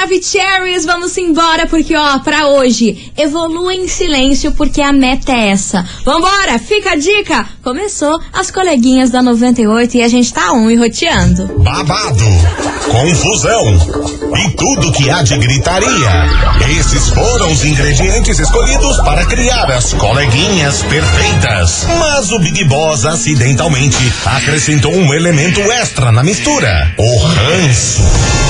Maravicheries, vamos embora, porque ó, pra hoje, evolua em silêncio, porque a meta é essa. Vambora, fica a dica! Começou as coleguinhas da 98 e a gente tá on e roteando. Babado, confusão e tudo que há de gritaria. Esses foram os ingredientes escolhidos para criar as coleguinhas perfeitas. Mas o Big Boss acidentalmente acrescentou um elemento extra na mistura: o ranço.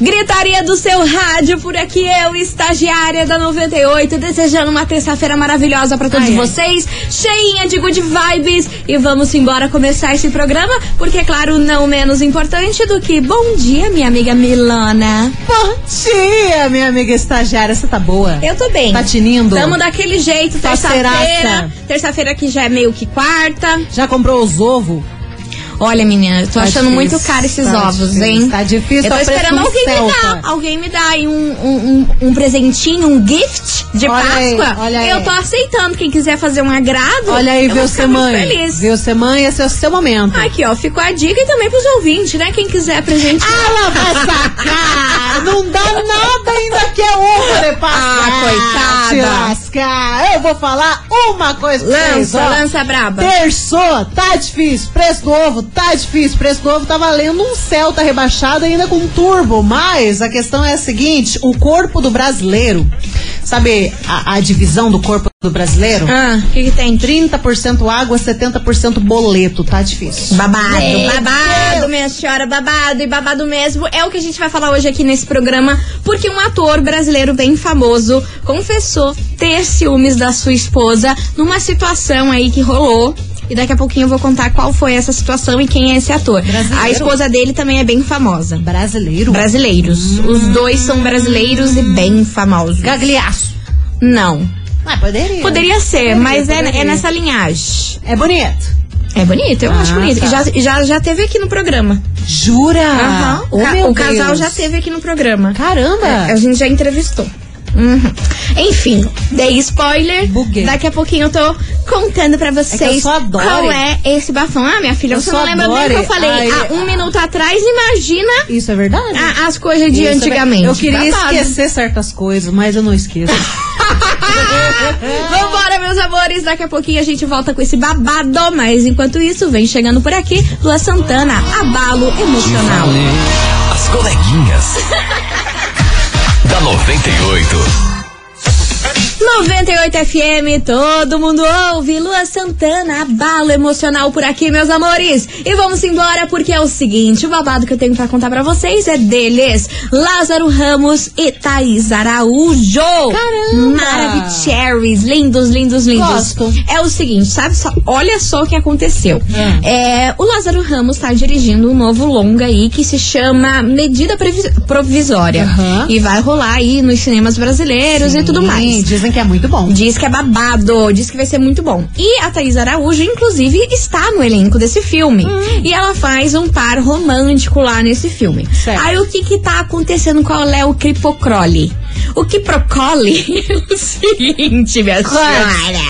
Gritaria do seu rádio, por aqui eu, estagiária da 98, desejando uma terça-feira maravilhosa para todos Ai, ai. vocês, cheinha de good vibes. E vamos embora começar esse programa, porque, é claro, não menos importante do que bom dia, minha amiga Milana. Bom dia, minha amiga estagiária. Você tá boa? Eu tô bem. Tá tinindo? Tamo daquele jeito, terça-feira. Terça-feira que já é meio que quarta. Já comprou os ovos? Olha, menina, eu tô Tá achando difícil, muito caro esses tá ovos, difícil, hein? tá difícil, Eu tô esperando do alguém me dar. Alguém me dar aí um, um, um, um presentinho, um gift de Olha aí, Páscoa. olha aí. Eu tô aceitando. Quem quiser fazer um agrado. Olha aí, eu viu ser mãe. feliz. Viu ser mãe, esse é o seu momento. Aqui, ó, ficou a dica e também pros ouvintes, né? Quem quiser presente. Ela vai sacar! Não dá nada ainda que é ovo de Páscoa. Ah, coitada. Te lascar. Eu vou falar uma coisa pra vocês, lança, lança braba. Terçou, tá difícil. Preço do ovo, tá difícil. Preço do ovo tá valendo um Celta rebaixado ainda com turbo. Mas a questão é a seguinte: o corpo do brasileiro, sabe a, a divisão do corpo do brasileiro? Ah, o que, que tem? 30% água, 70% boleto. Tá difícil. Babado, Meu babado, Deus. minha senhora, babado e babado mesmo. É o que a gente vai falar hoje aqui nesse programa, porque um ator brasileiro bem famoso confessou ter ciúmes da sua esposa numa situação aí que rolou. E daqui a pouquinho eu vou contar qual foi essa situação e quem é esse ator. Brasileiro? A esposa dele também é bem famosa. Brasileiro? Brasileiros. Os dois são brasileiros e bem famosos. Gagliaço. Não. Ah, poderia. Poderia ser, Poderia, mas é, poderia. é nessa linhagem. É bonito. É bonito, eu Ah, acho bonito. tá. E já, já, já teve aqui no programa. Jura? Aham. Oh, o casal Deus. já teve aqui no programa. Caramba! É, a gente já entrevistou. Uhum. Enfim, dei spoiler. Buguei. Daqui a pouquinho eu tô contando pra vocês É a Dory. qual é esse bafão. Ah, minha filha, Eu você não lembra nem o que eu falei Ai, há um minuto atrás? Imagina Isso é verdade? a- as coisas de Isso é antigamente. verdade. Eu queria Babado. esquecer certas coisas, mas eu não esqueço. Vambora, meus amores. Daqui a pouquinho a gente volta com esse babado. Mas enquanto isso, vem chegando por aqui Lua Santana, abalo emocional. As coleguinhas. da 98. 98 FM, todo mundo ouve. Lua Santana, abalo emocional por aqui, meus amores. E vamos embora porque é o seguinte: o babado que eu tenho pra contar pra vocês é deles: Lázaro Ramos e Thaís Araújo. Caramba! Maravicheries, lindos, lindos, lindos. Gosto. É o seguinte, sabe só? Olha só o que aconteceu. Hum. É, o Lázaro Ramos tá dirigindo um novo longa aí que se chama Medida Previ- Provisória. Aham. E vai rolar aí nos cinemas brasileiros e tudo Sim, mais. Dizem que é muito bom. Diz que é babado, diz que vai ser muito bom. E a Thaís Araújo, inclusive, está no elenco desse filme. E ela faz um par romântico lá nesse filme. Certo. Aí o que que tá acontecendo? Qual é o cripocrole? O quiprocole é o seguinte, minha senhora.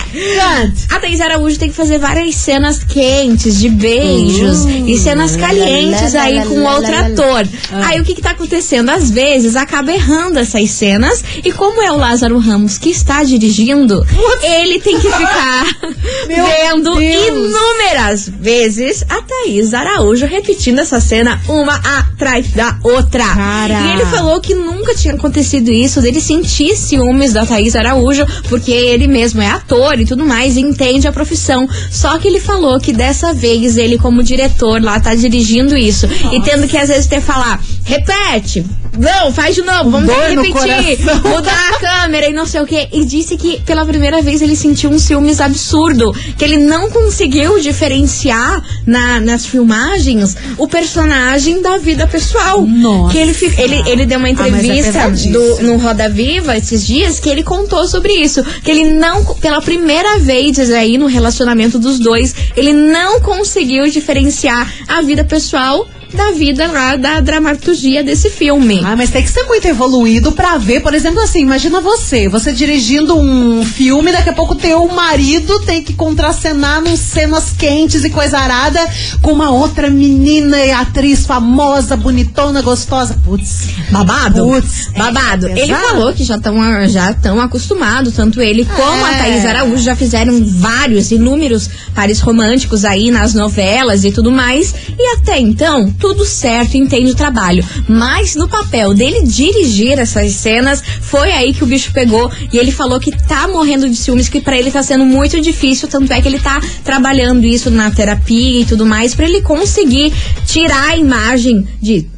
A Thaís Araújo tem que fazer várias cenas quentes, de beijos e cenas calientes aí com outro ator. Aí o que, que tá acontecendo? Às vezes acaba errando essas cenas e como é o Lázaro Ramos que está dirigindo, ele tem que ficar vendo Deus. inúmeras vezes a Thaís Araújo repetindo essa cena uma atrás da outra. Cara. E ele falou que nunca tinha acontecido isso, dele sentir ciúmes da Thaís Araújo, porque ele mesmo é ator e tudo mais, e entende a profissão. Só que ele falou que dessa vez ele, como diretor lá, tá dirigindo isso. E tendo que às vezes ter falar, repete, Não, faz de novo, vamos Dor repetir. Mudar a câmera e não sei o quê. E disse que pela primeira vez ele sentiu um ciúmes absurdo. Que ele não conseguiu diferenciar na- nas filmagens o personagem da vida pessoal. Nossa. Que ele, ele, ele deu uma Ah, é entrevista pesadíssimo. do, no Roda Viva esses dias que ele contou sobre isso. Que ele não, pela primeira vez aí no relacionamento dos dois, ele não conseguiu diferenciar a vida pessoal da vida lá da dramaturgia desse filme. Ah, mas tem que ser muito evoluído pra ver, por exemplo, assim, imagina você, você dirigindo um filme, daqui a pouco teu marido tem que contracenar nos cenas quentes e coisa arada com uma outra menina e atriz famosa, bonitona, gostosa. Putz. Babado? Putz, é Babado. ele pesado. falou que já estão já tão acostumados, tanto ele como a É. Thaís Araújo já fizeram vários, inúmeros pares românticos aí nas novelas e tudo mais. E até então, tudo certo, entende o trabalho. Mas no papel dele dirigir essas cenas, foi aí que o bicho pegou. E ele falou que tá morrendo de ciúmes, que pra ele tá sendo muito difícil. Tanto é que ele tá trabalhando isso na terapia e tudo mais, pra ele conseguir tirar a imagem de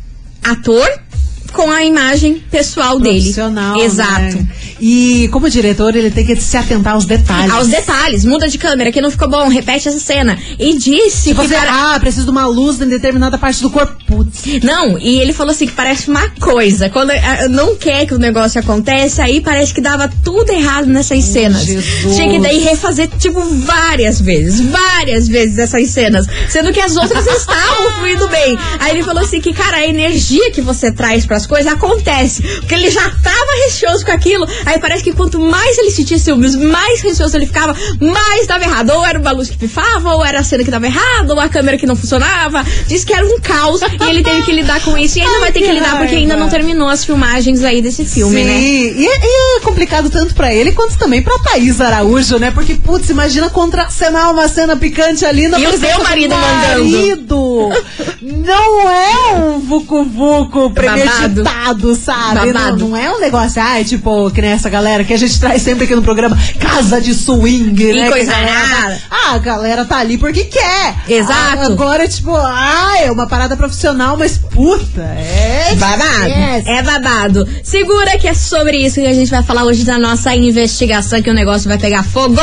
ator com a imagem pessoal dele. Profissional, Exato. né? E como diretor, ele tem que se atentar aos detalhes. Aos detalhes, muda de câmera, que não ficou bom, repete essa cena. E disse Se que. você, para- ah, preciso de uma luz em determinada parte do corpo. Putz. Não, e ele falou assim que parece uma coisa. Quando ah, não quer que o negócio aconteça, aí parece que dava tudo errado nessas cenas. Jesus. Tinha que daí refazer, tipo, várias vezes, várias vezes essas cenas. Sendo que as outras estavam fluindo bem. Aí ele falou assim que, cara, a energia que você traz pras coisas acontece. Porque ele já tava receoso com aquilo. Aí parece que quanto mais ele sentia ciúmes, mais receoso ele ficava, mais dava errado. Ou era uma luz que pifava, ou era a cena que dava errado, ou a câmera que não funcionava. Diz que era um caos e ele teve que lidar com isso. E ainda Ai, vai ter que que lidar porque ainda não terminou as filmagens aí desse filme, Sim. né? E, e é complicado tanto pra ele quanto também pra Thaís Araújo, né? Porque, putz, imagina contracenar uma cena picante ali na E o seu do marido mandando. marido. Não é um vucu-vucu premeditado, sabe? Babado. Não, não é um negócio, ai, tipo, que essa galera que a gente traz sempre aqui no programa, casa de swing, E né? coisa Que a galera- arada. Ah, a galera tá ali porque quer. Exato. Ah, agora, tipo, ah, é uma parada profissional, mas puta, é. Babado. Yes. É babado. Segura que é sobre isso que a gente vai falar hoje da nossa investigação, que o negócio vai pegar fogo.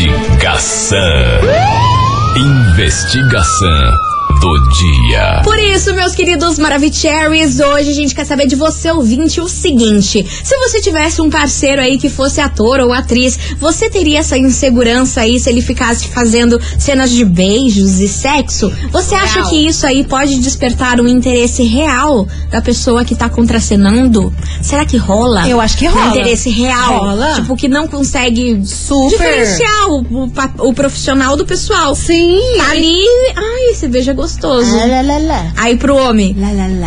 Investigação. Investigação do dia. Por isso, meus queridos Maravicheries, hoje a gente quer saber de você, ouvinte, o seguinte: se você tivesse um parceiro aí que fosse ator ou atriz, você teria essa insegurança aí se ele ficasse fazendo cenas de beijos e sexo? Você acha Real. que isso aí pode despertar um interesse real da pessoa que tá contracenando? Será que rola? Eu acho que Um rola. interesse real. Rola. Tipo, que não consegue Super. diferenciar o, o o profissional do pessoal. Sim. Tá ali, ai, esse beijo é gostoso. Ah, lá, lá. Aí pro homem.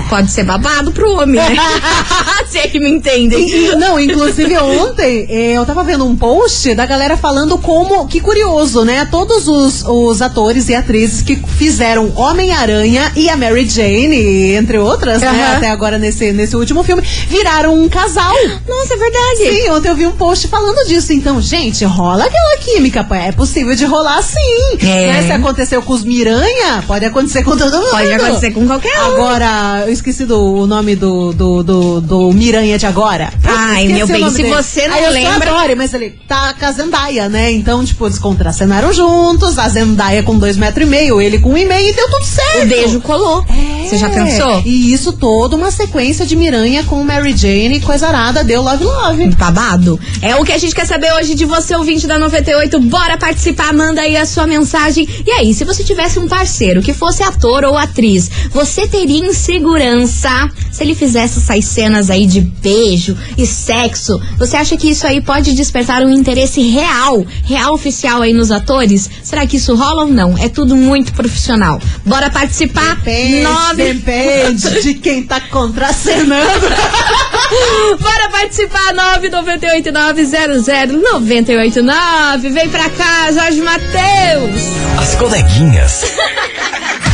Pode ser babado pro homem, né? Se é que me entendem. Não, inclusive ontem eh, eu tava vendo um post da galera falando como, que curioso, né? Todos os, os atores e atrizes que fizeram Homem-Aranha e a Mary Jane, entre outras, né? Até agora nesse, nesse último filme, viraram um casal. Nossa, é verdade. Sim, ontem eu vi um post falando disso. Então, gente, rola aquela química. É possível de rolar sim. É. Né? Se aconteceu com os Miranha, pode acontecer com todo mundo. Pode acontecer com qualquer um. Agora, eu esqueci do, o nome do, do, do, do Miranha de agora. Ai, Esqueci meu bem, se dele. você não Aí eu lembra- adoro, mas ele tá com a Zendaya, né? Então, tipo, eles contracenaram juntos, a Zendaya com dois metros e meio, ele com um e meio, e deu tudo certo. O beijo colou. É. Você já pensou? E isso toda uma sequência de Miranha com Mary Jane e coisa arada, deu love love. Babado. É o que a gente quer saber hoje de você, ouvinte da 98. Bora participar, manda aí a sua mensagem. E aí, se você tivesse um parceiro que fosse ator ou atriz, você teria insegurança se ele fizesse essas cenas aí de beijo e sexo? Você acha que isso aí pode despertar um interesse real, real oficial aí nos atores? Será que isso rola ou não? É tudo muito profissional. Bora participar? Depende, Nove- depende de quem tá contracenando. Bora participar, 998900989. Vem pra cá, Jorge Matheus. As coleguinhas.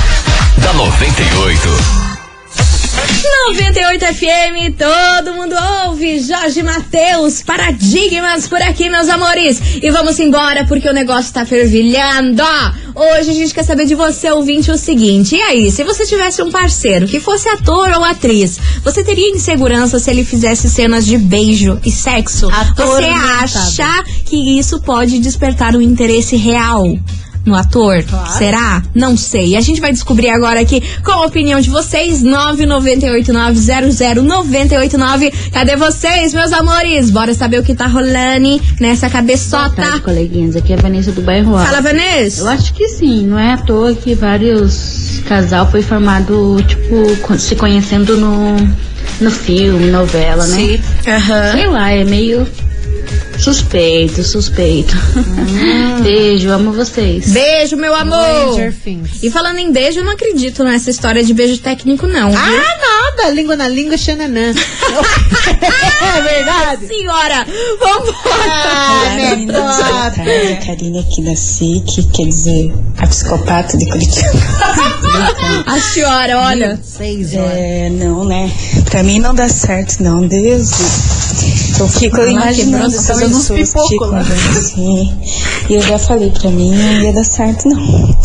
da 98. 98 FM, todo mundo ouve. Jorge Matheus, paradigmas por aqui, meus amores. E vamos embora porque o negócio tá fervilhando. Hoje a gente quer saber de você, ouvinte, o seguinte: e aí, se você tivesse um parceiro que fosse ator ou atriz, você teria insegurança se ele fizesse cenas de beijo e sexo? Ator você acha que isso pode despertar um interesse real? No ator? Claro. Será? Não sei. A gente vai descobrir agora aqui com a opinião de vocês. 998900989. Cadê vocês, meus amores? Bora saber o que tá rolando nessa Boa cabeçota. tarde, coleguinhas. Aqui é a Vanessa do bairro Alto. Fala, Vanessa. Eu acho que sim, não é à toa que vários casal foi formado, tipo, se conhecendo no, no filme, novela, né? Sim. Aham. Sei lá, é meio suspeito, suspeito. Beijo, amo vocês. Beijo, meu amor. Things. E falando em beijo, eu não acredito nessa história de beijo técnico, não. viu? Ah, nada! Língua na língua, xananã. é verdade? Senhora, vambora. Ah, tarde. Karine aqui da SIC, quer dizer, a psicopata de Curitiba. A senhora, olha. Seis horas. É, não, né? Pra mim não dá certo, não. Deus. Eu fico Ah, imaginando essas fazendo uns pessoas pipoco ficam lá. vendo assim. E eu já falei, pra mim não ia dar certo, não.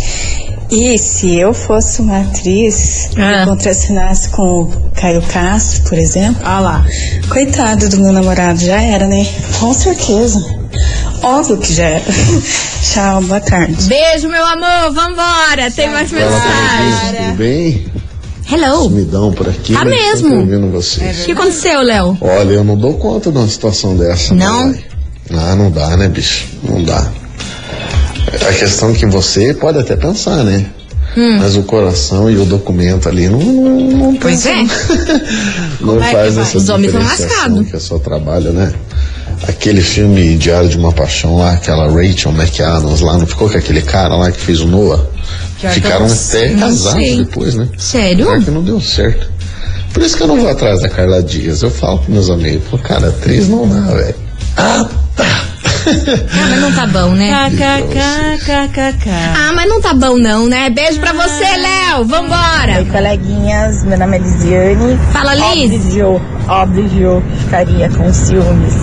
E se eu fosse uma atriz Ah. e contracenasse com o Caio Castro, por exemplo, Olha lá. coitado do meu namorado, já era, né? Com certeza. Óbvio que já era. Tchau, boa tarde. Beijo, meu amor. Vambora. Tem mais mensagem. Tudo bem? Hello. Sumidão por aqui. Tá mesmo. Ouvindo vocês. O que aconteceu, Léo? Olha, eu não dou conta de uma situação dessa. Não? ué. Ah, não dá, né, bicho? Não dá. A questão é que você pode até pensar, né? Hum. Mas o coração e o documento ali não, não, não Pois é. não é que faz vai? essa Os homens diferenciação lascados. que é só trabalho, né? Aquele filme Diário de uma Paixão lá, aquela Rachel McAdams lá, não ficou com aquele cara lá que fez o Noah? Ficaram até casados depois, né? Sério? Que não deu certo. Por isso que eu não vou atrás da Carla Dias. Eu falo com meus amigos, pô, cara, atriz não dá, velho. Ah, tá. Ah, mas não tá bom, né? KKKKKK. Ah, mas não tá bom não, né? Beijo pra você, Léo. Vambora. Oi, coleguinhas, meu nome é Lisiane. Fala, Liz. Óbvio, óbvio que ficaria com ciúmes.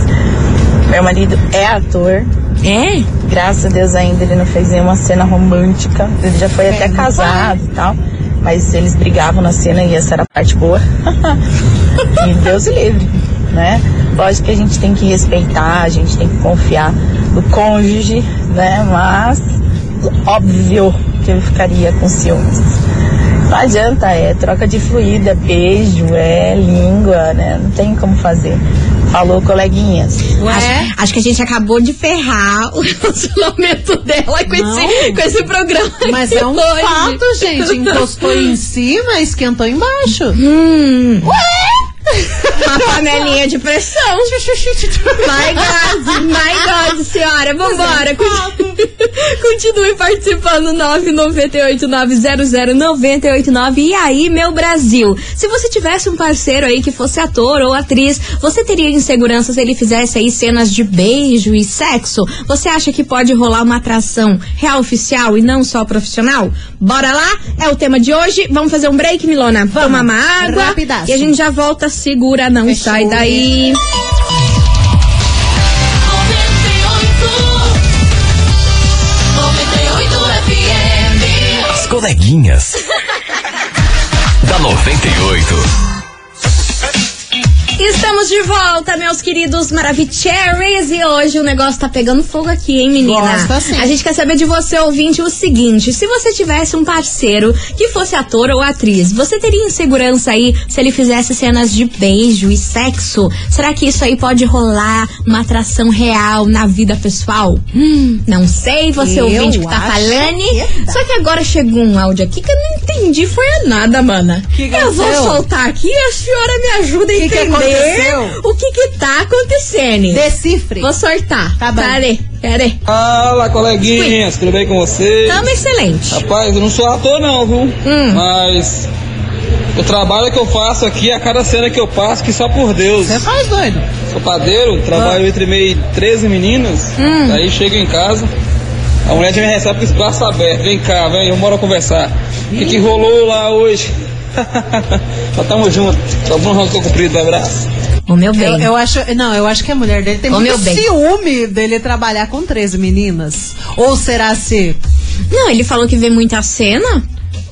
Meu marido é ator. É? Graças a Deus ainda ele não fez nenhuma cena romântica. Ele já foi até casado e tal. Mas eles brigavam na cena e essa era a parte boa. e Deus o livre, né? Lógico que a gente tem que respeitar, a gente tem que confiar no cônjuge, né? Mas óbvio que eu ficaria com ciúmes. Não adianta, é troca de fluido, é beijo, é língua, né? Não tem como fazer. Falou, coleguinhas. Acho, acho que a gente acabou de ferrar o relacionamento dela com, esse, com esse programa. Mas é um hoje. fato, gente. Encostou em cima, esquentou embaixo. Hum. Uma panelinha de pressão. My God, my God, senhora. Vambora. Continue, participando. 998-900-989. E aí, meu Brasil? Se você tivesse um parceiro aí que fosse ator ou atriz, você teria insegurança se ele fizesse aí cenas de beijo e sexo? Você acha que pode rolar uma atração real oficial e não só profissional? Bora lá? É o tema de hoje. Vamos fazer um break, Milona? Vamos. Tomar uma água. Rapidaço. E a gente já volta. Segura, não Fechou. sai daí. As coleguinhas. da 98. Estamos de volta, meus queridos Maravicheries. E hoje o negócio tá pegando fogo aqui, hein, menina? Gosta sim. A gente quer saber de você, ouvinte, o seguinte: se você tivesse um parceiro que fosse ator ou atriz, você teria insegurança aí se ele fizesse cenas de beijo e sexo? Será que isso aí pode rolar uma atração real na vida pessoal? Hum, não sei, você Eu ouvinte que tá falando. que dá. Só que agora chegou um áudio aqui que eu não entendi, foi a nada, mana. Que que eu vou soltar aqui e a senhora me ajuda a entender aconteceu? o que que tá acontecendo. Decifre. Vou sortar. Tá bom. Peraí, peraí. Fala, coleguinhas, tudo bem com vocês? Tamo excelente. Rapaz, eu não sou ator não, viu? Hum. Mas o trabalho que eu faço aqui, a cada cena que eu passo, que só por Deus. Você faz doido. Sou padeiro, trabalho entre meio 13 meninas, Hum. aí chego em casa, a mulher já me recebe com esse braço aberto, vem cá, vem, vamos embora conversar. O que, que rolou lá hoje? Mas tamo junto. Bom ranço comprido, um abraço. O meu bem. Eu, eu acho, não, eu acho que a mulher dele tem Ô, muito ciúme dele trabalhar com 13 meninas. Ou será se. Não, ele falou que vê muita cena.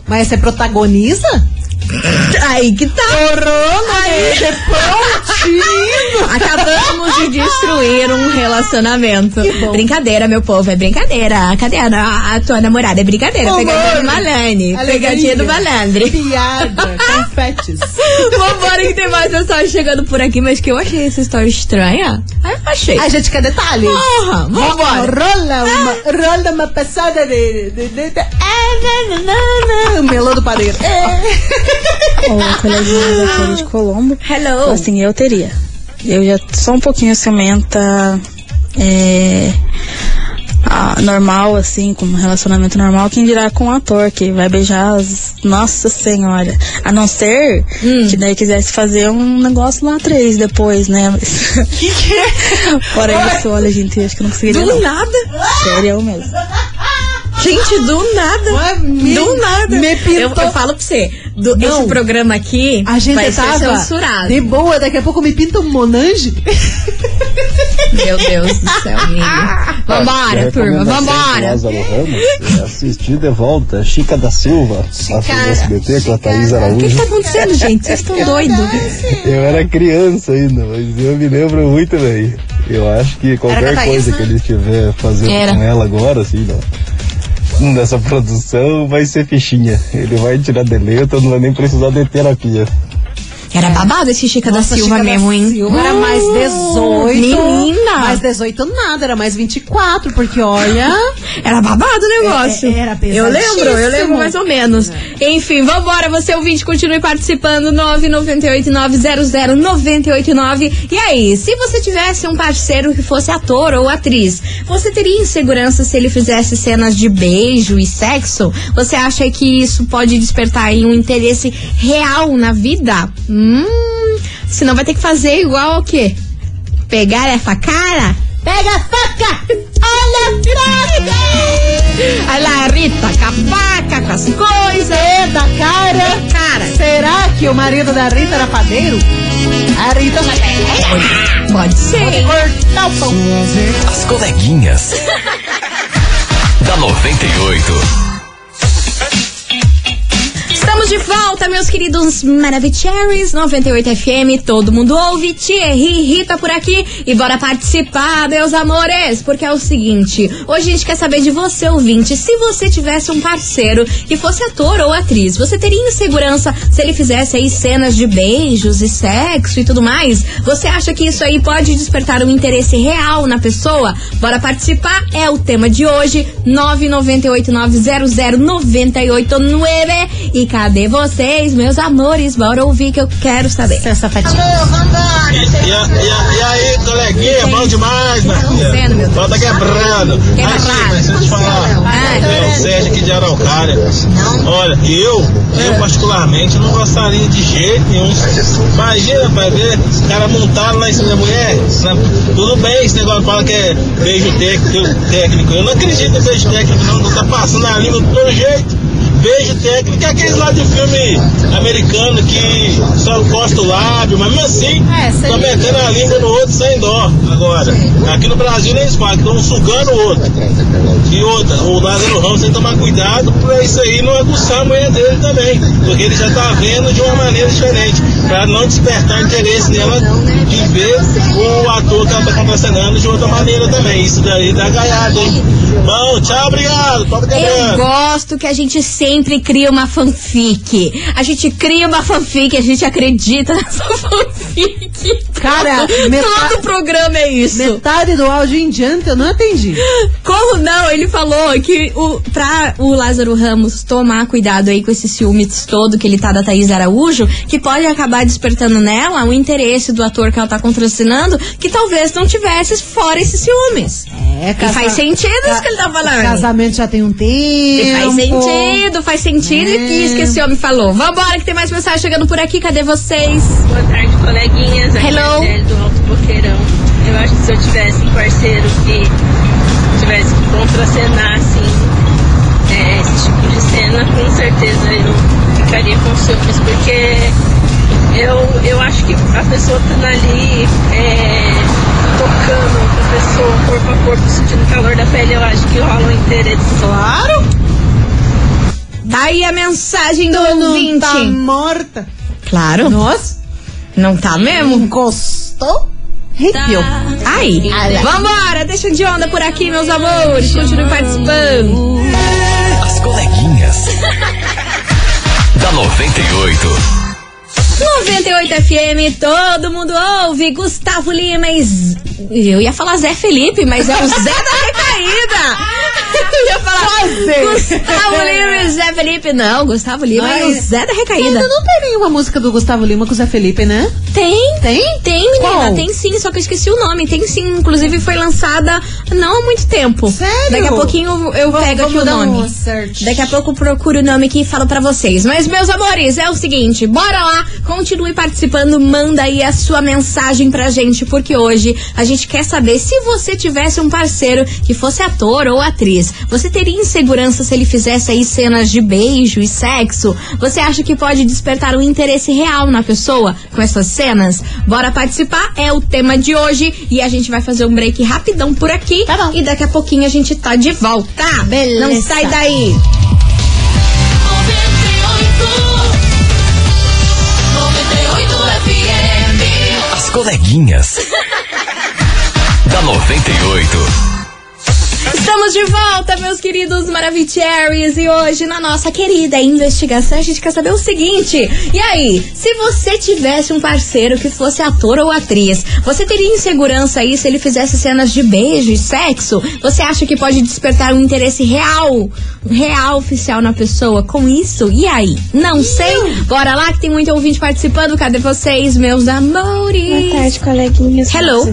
Mas você protagoniza? Aí que tá. Aí, prontinho! Acabamos de destruir um relacionamento. Brincadeira, meu povo, é brincadeira. Cadê a, a- a tua namorada? É brincadeira. Amor. Pegadinha do malandre. Pegadinha do malandre. Piada, confetes. Vambora que tem mais mensagem chegando por aqui, mas que eu achei essa história estranha. Ah, eu achei. A gente quer detalhes. Porra, vambora. Rola uma, rola uma passada de. de, de, de é, o melô do padeiro. Olá, coleguinha daquele de Colombo. Hello. Assim, eu teria. Eu já sou um pouquinho ciumenta. É, ah, normal, assim, com um relacionamento normal, quem dirá com um ator que vai beijar as. Nossa Senhora. A não ser que daí quisesse fazer um negócio lá três depois, né? Mas. Que que é? Fora isso, olha, gente, acho que não conseguiria. Do não. nada. Sério mesmo. Gente, do nada. Ué, me- do nada. me pintou. Eu, eu falo pra você, do, Não. esse programa aqui A gente vai tava ser censurado. de boa, daqui a pouco me pinta um Monange. Meu Deus do céu, amigo. Vambora, turma, vambora. Ramos, eu assisti de volta Chica da Silva, passou no SBT com a Thaís O que, Araújo. que tá acontecendo, gente? Vocês estão doidos? Eu era criança ainda, mas eu me lembro muito bem. Eu acho que a qualquer Thaís, coisa né? que ele estiver fazendo Era. com ela agora, assim, não, nessa produção, vai ser fichinha. Ele vai tirar de letra, não vai nem precisar de terapia. Era babado esse Chica da Nossa, Silva Chica da mesmo, hein? Silva era mais 18. Menina! Mais 18 nada, era mais 24, porque olha. Era babado o negócio. É, é, era Eu lembro, eu lembro mais ou menos. Enfim, vambora, você ouvinte, continue participando. 998-900-989. E aí, se você tivesse um parceiro que fosse ator ou atriz, você teria insegurança se ele fizesse cenas de beijo e sexo? Você acha que isso pode despertar aí um interesse real na vida? Hum, senão vai ter que fazer igual o quê? Pegar essa cara? Pega a faca! Olha a faca! Olha lá, a Rita com a faca, com as coisas. É da cara. Cara, Será que o marido da Rita era padeiro? A Rita pode ser. cortar o pão. As coleguinhas. da 98. Estamos de volta, meus queridos Maravicheries 98 FM. Todo mundo ouve. Thierry Rita por aqui. E bora participar, meus amores. Porque é o seguinte: hoje a gente quer saber de você, ouvinte. Se você tivesse um parceiro que fosse ator ou atriz, você teria insegurança se ele fizesse aí cenas de beijos e sexo e tudo mais? Você acha que isso aí pode despertar um interesse real na pessoa? Bora participar? É o tema de hoje. 998900989. E cadê vocês, meus amores? Bora ouvir que eu quero saber. Seu sapatinho. E, a- e a- e aí, coleguinha, bom demais, né? meu Só tá quebrando. Quebrado. Aqui, mas deixa eu te falar. Ai. É o Sérgio aqui de Araucária. Olha, eu, eu particularmente não gostaria de jeito nenhum. Imagina, vai ver, os caras montaram lá em cima da mulher. sabe? Tudo bem, esse negócio fala que é beijo técnico. Eu não acredito em beijo técnico, não. Não tá passando a língua do todo jeito. Beijo técnico é aqueles lá de filme americano que só encosta o lábio, mas mesmo assim, É, tá metendo a língua no outro sem dó. Agora, aqui no Brasil nem que estão sugando o outro. E outra, o Lázaro Ramos tem que tomar cuidado pra isso aí não aguçar a mulher dele também. Porque ele já tá vendo de uma maneira diferente. Pra não despertar interesse nela de ver o ator que ela tá contracenando de outra maneira também. Isso daí dá gaiado, hein? Bom, tchau, obrigado. Eu gosto que a gente sempre cria uma fanfic. A gente cria uma fanfic, a gente acredita nessa fanfic. Cara, metade- todo programa é isso. Metade do áudio em diante eu não atendi. Como não? Ele falou que o, pra o Lázaro Ramos tomar cuidado aí com esse ciúmes todo que ele tá da Thaís Araújo, que pode acabar despertando nela o interesse do ator que ela tá contracenando, que talvez não tivesse fora esses ciúmes. É, E faz sentido isso que ele tá falando. Casamento já tem um tempo. E faz sentido, faz sentido É. e isso que esse homem falou. Vambora que tem mais mensagem chegando por aqui, cadê vocês? Boa tarde, coleguinhas. Aqui Hello. é a Marcele do Alto Boqueirão. Eu acho que se eu tivesse um parceiro que tivesse que contracenar, assim, é, esse tipo de cena, com certeza eu ficaria com ciúmes, porque eu, eu acho que a pessoa estando ali é, tocando a pessoa corpo a corpo, sentindo o calor da pele, eu acho que rola um interesse. Claro! Daí a mensagem do não ouvinte. tá morta. Claro. Nossa. Não tá mesmo? Encostou? Arrepiou. Aí. Vambora, deixa de onda por aqui, meus amores. Continue participando. As coleguinhas. da 98. 98 FM, todo mundo ouve. Gustavo Lima e. Eu ia falar Zé Felipe, mas é o Zé da Recaída. Ia falar Quase. Gustavo Lima e Zé Felipe. Não, Gustavo Lima e o Zé da Recaída. Ainda não tem nenhuma música do Gustavo Lima com o Zé Felipe, né? Tem. Tem? Tem, menina, Qual? tem sim, só que eu esqueci o nome. Tem sim, inclusive foi lançada não há muito tempo. Sério? Daqui a pouquinho eu, Vamos- pego aqui o nome. um. Daqui a pouco eu procuro o nome aqui e falo pra vocês. Mas, meus amores, é o seguinte, bora lá, continue participando, manda aí a sua mensagem pra gente, porque hoje a gente quer saber se você tivesse um parceiro que fosse ator ou atriz, você teria insegurança se ele fizesse aí cenas de beijo e sexo? Você acha que pode despertar um interesse real na pessoa com essas cenas? Bora participar, é o tema de hoje e a gente vai fazer um break rapidão por aqui Tá bom. e daqui a pouquinho a gente tá de volta. Beleza. Não sai daí. As coleguinhas. da 98. Estamos de volta, meus queridos Maravicheries. E hoje, na nossa querida investigação, a gente quer saber o seguinte: e aí, se você tivesse um parceiro que fosse ator ou atriz, você teria insegurança aí se ele fizesse cenas de beijo e sexo? Você acha que pode despertar um interesse real, real oficial na pessoa com isso? E aí? Não sei. Bora lá que tem muito ouvinte participando. Cadê vocês, meus amores? Boa tarde, coleguinhas. Hello.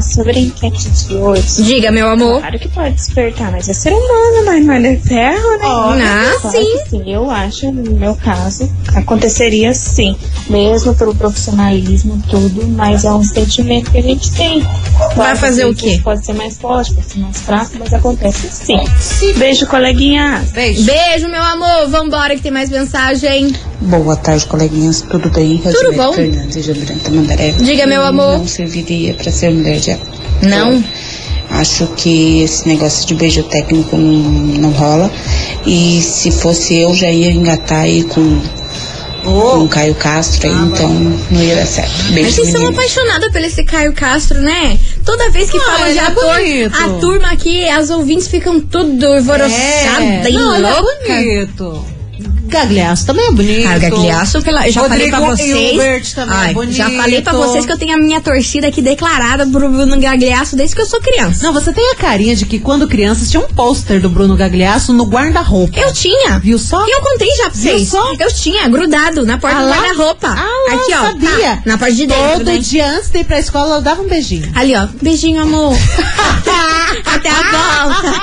Sobre a enquete de hoje. Diga, meu amor. Claro que pode despertar, mas é ser humano, mas não é ferro, né? Ah, Claro sim. sim. Eu acho, no meu caso, aconteceria sim. Mesmo pelo profissionalismo, tudo, mas é um sentimento que a gente tem. Vai fazer o quê? Pode ser mais forte, pode ser mais fraco, mas acontece sim. Beijo, coleguinha. Beijo. Beijo, meu amor. Vambora que tem mais mensagem. Boa tarde, coleguinhas. Tudo bem? Tudo bom. Fernandes de Branca Mandaré. Diga, meu amor. Não serviria para ser mulher de. Não? Acho que esse negócio de beijo técnico não, não rola. E se fosse eu, já ia engatar aí com, com o Caio Castro, aí, então não ia dar certo. Mas Beijo, vocês são apaixonadas pelo esse Caio Castro, né? Toda vez que Ah, fala de é ator, bonito. a turma aqui, as ouvintes ficam tudo alvoroçada e não, ele é louca. bonito. Gagliasso também é bonito. Cara, Gagliasso, pela- eu já Rodrigo falei pra vocês. Hilbert também Ai, é bonito. já falei pra vocês que eu tenho a minha torcida aqui declarada pro Bruno Gagliasso desde que eu sou criança. Não, você tem a carinha de que quando criança tinha um pôster do Bruno Gagliasso no guarda-roupa. Eu tinha. Viu só? E eu contei já pra Viu vocês. só? Eu tinha, grudado na porta Ah do guarda-roupa. Ah, Aqui, ó. sabia. tá, na parte de dentro. Todo né? dia antes de ir pra escola, ela dava um beijinho. Ali, ó. Beijinho, amor. Até a volta.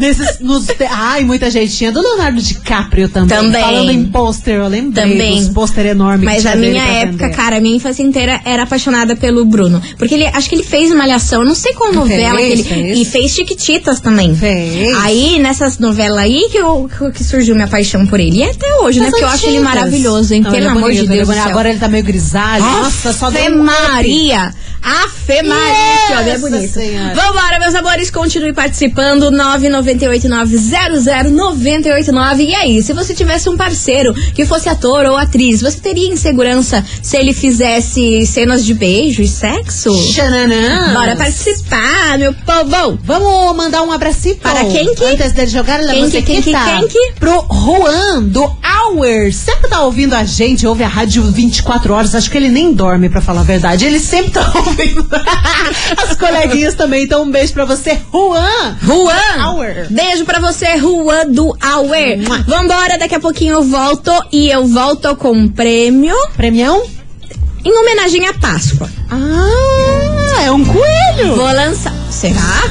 Nesses, nos, ai, muita gente tinha. Do Leonardo DiCaprio também. Também. Falando em pôster, eu lembrei Também. dos pôster enorme Mas a minha época, vender. cara, a minha infância inteira era apaixonada pelo Bruno. Porque ele, acho que ele fez Malhação, não sei qual novela que ele. fez. E fez Chiquititas também. Fez. Aí, nessas novelas aí que, eu, que surgiu minha paixão por ele. E até hoje, né? Das Porque eu acho ele maravilhoso, hein? Não, Pelo ele é amor bonito, de ele é Deus. bonito. céu. Agora ele tá meio grisalho. Nossa, só Fé deu um up. Maria! Homem é bonito. Senhora. Vambora, meus amores, continue participando. 998900989. E aí, se você tivesse um parceiro que fosse ator ou atriz, você teria insegurança se ele fizesse cenas de beijo e sexo? Xananã. Bora participar, meu povo! Vamos mandar um abracinho Para quem que? Antes dele jogar a Quem que, musiquita. quem que, quem que? Pro Juan, do Hour. Sempre tá ouvindo a gente, ouve a rádio 24 horas. Acho que ele nem dorme, pra falar a verdade. Ele sempre tá ouvindo. As coleguinhas também. Então, um beijo pra você, Juan. Juan! Auer. Beijo pra você, Juan do Auer. Vambora, daqui a pouquinho eu volto e eu volto com um prêmio Premião? em homenagem à Páscoa. Ah, é um coelho. Vou lançar. Será?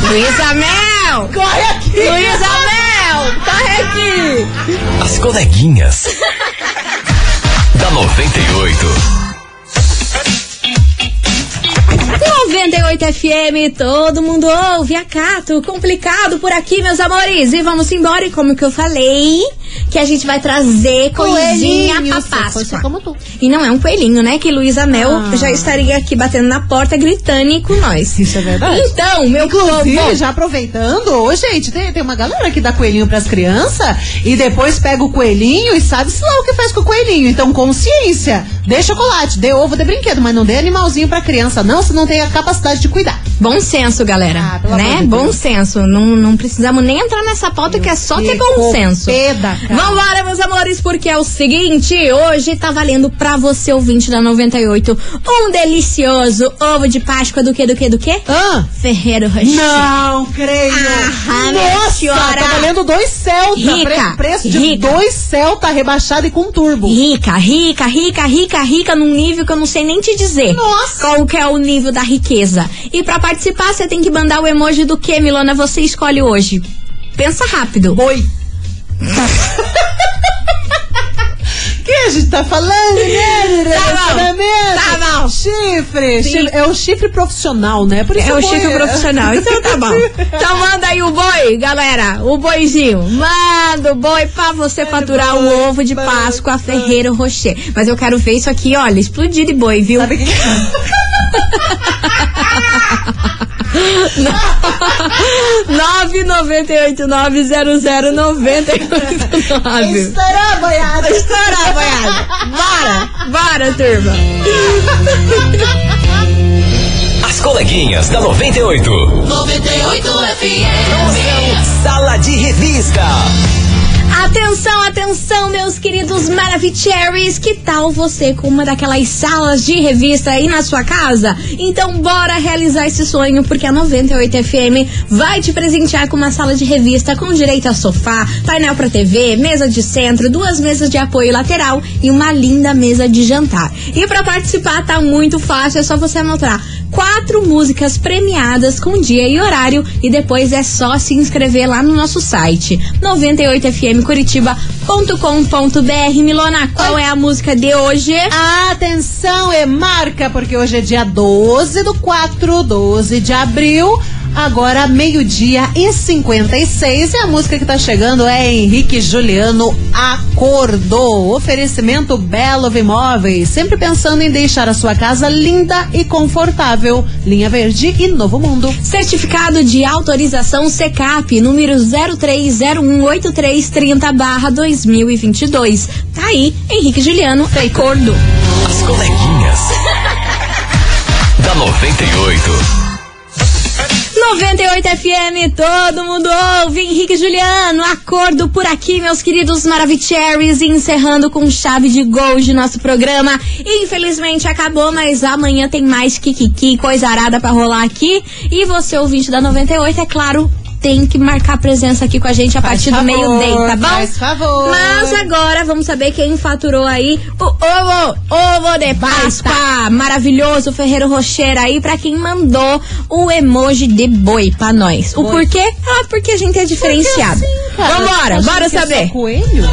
Luísa Mel! Corre aqui. Luísa Mel! Corre aqui! As coleguinhas. da 98. 98 FM, todo mundo ouve, acato, complicado por aqui, meus amores. E vamos embora, e como que eu falei, que a gente vai trazer coisinha pra Páscoa. como tu. E não é um coelhinho, né? Que Luísa Mel Ah. já estaria aqui batendo na porta, gritando com nós. Isso é verdade. Então, meu Inclusive, povo. já aproveitando, ô gente, tem, tem uma galera que dá coelhinho pras crianças e depois pega o coelhinho e sabe-se lá o que faz com o coelhinho. Então, consciência. Dê chocolate, dê ovo, dê brinquedo, mas não dê animalzinho pra criança, não, se não tem a capacidade de cuidar. Bom senso, galera. Ah, pelo né? amor de bom senso. Não, não precisamos nem entrar nessa pauta que é só ter bom senso. pé da cara. Vambora, meus amores, porque é o seguinte: hoje tá valendo pra você, ouvinte da 98, um delicioso ovo de Páscoa do que, do que, do que? Ah, Ferreiro Rocher. não creio. Ah, Nossa, senhora. tá valendo dois Celta. Rica, Pre- preço de rica. dois Celta rebaixado e com turbo. Rica, rica, rica, rica, rica, num nível que eu não sei nem te dizer. Nossa. Qual que é o nível da riqueza. E pra participar, você tem que mandar o emoji do que, Milona? Você escolhe hoje. Pensa rápido. Boi. que a gente tá falando, né? Tá bom, Relacionamento. tá bom. Chifre, Sim. chifre. É o chifre profissional, né? Por isso É o boi chifre profissional. Então tá bom. Então manda aí o boi, galera. O boizinho. Manda o boi pra você faturar o ovo de Páscoa Ferreiro Rocher. Mas eu quero ver isso aqui, olha, explodir de boi, viu? Sabe que é? 998900989. Estourou, boiada. Estourar, boiada. Bora, bora, turma. As coleguinhas da 98. 98 FM. Sala de revista. Atenção, atenção, meus queridos Maravicheries. Que tal você com uma daquelas salas de revista aí na sua casa? Então, bora realizar esse sonho, porque a 98 FM vai te presentear com uma sala de revista com direito a sofá, painel pra TV, mesa de centro, duas mesas de apoio lateral e uma linda mesa de jantar. E pra participar tá muito fácil, é só você anotar quatro músicas premiadas com dia e horário e depois é só se inscrever lá no nosso site 98fmcuritiba.com.br Milona, qual é a música de hoje? Atenção, é marca, porque hoje é dia 12 do 4, 12 de abril. Agora, meio-dia e 56. E a música que tá chegando é Henrique Juliano Acordou. Oferecimento Belo Imóveis. Sempre pensando em deixar a sua casa linda e confortável. Linha Verde e Novo Mundo. Certificado de autorização CECAP, número 03018330-2022. Tá aí, Henrique Juliano, acordo. As coleguinhas. da 98. 98 FM, todo mundo ouve. Henrique Juliano, acordo por aqui, meus queridos Maravicheries, encerrando com chave de gol de nosso programa. Infelizmente acabou, mas amanhã tem mais Kikiki, coisa arada pra rolar aqui. E você, ouvinte da 98, é claro. Tem que marcar presença aqui com a gente a Faz partir do favor, meio-day, tá bom? faz favor. Mas agora vamos saber quem faturou aí o ovo, ovo de Páscoa. Maravilhoso, Ferreiro Rocher aí, pra quem mandou o emoji de boi pra nós. O Boi. porquê? Ah, porque a gente é diferenciado. Cara, Vambora, bora é saber. coelho?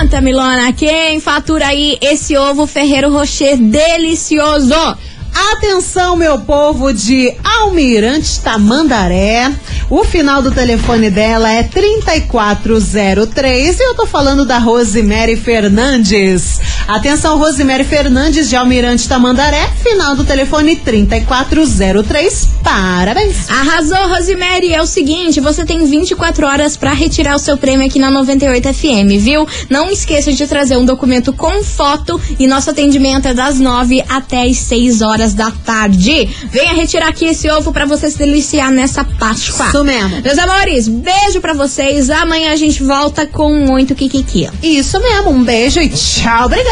Conta, Milona, quem fatura aí esse ovo Ferreiro Rocher delicioso? Atenção, meu povo de Almirante Tamandaré. O final do telefone dela é 3403 e eu tô falando da Rosemary Fernandes. Atenção, Rosemary Fernandes de Almirante Tamandaré. Final do telefone 3403. Parabéns. Arrasou, Rosemary. É o seguinte, você tem 24 horas pra retirar o seu prêmio aqui na 98 FM, viu? Não esqueça de trazer um documento com foto e nosso atendimento é das 9 até as 6 horas da tarde. Venha retirar aqui esse ovo pra você se deliciar nessa Páscoa. Isso mesmo. Meus amores, beijo pra vocês. Amanhã a gente volta com muito kikiki. Isso mesmo. Um beijo e tchau. Obrigada.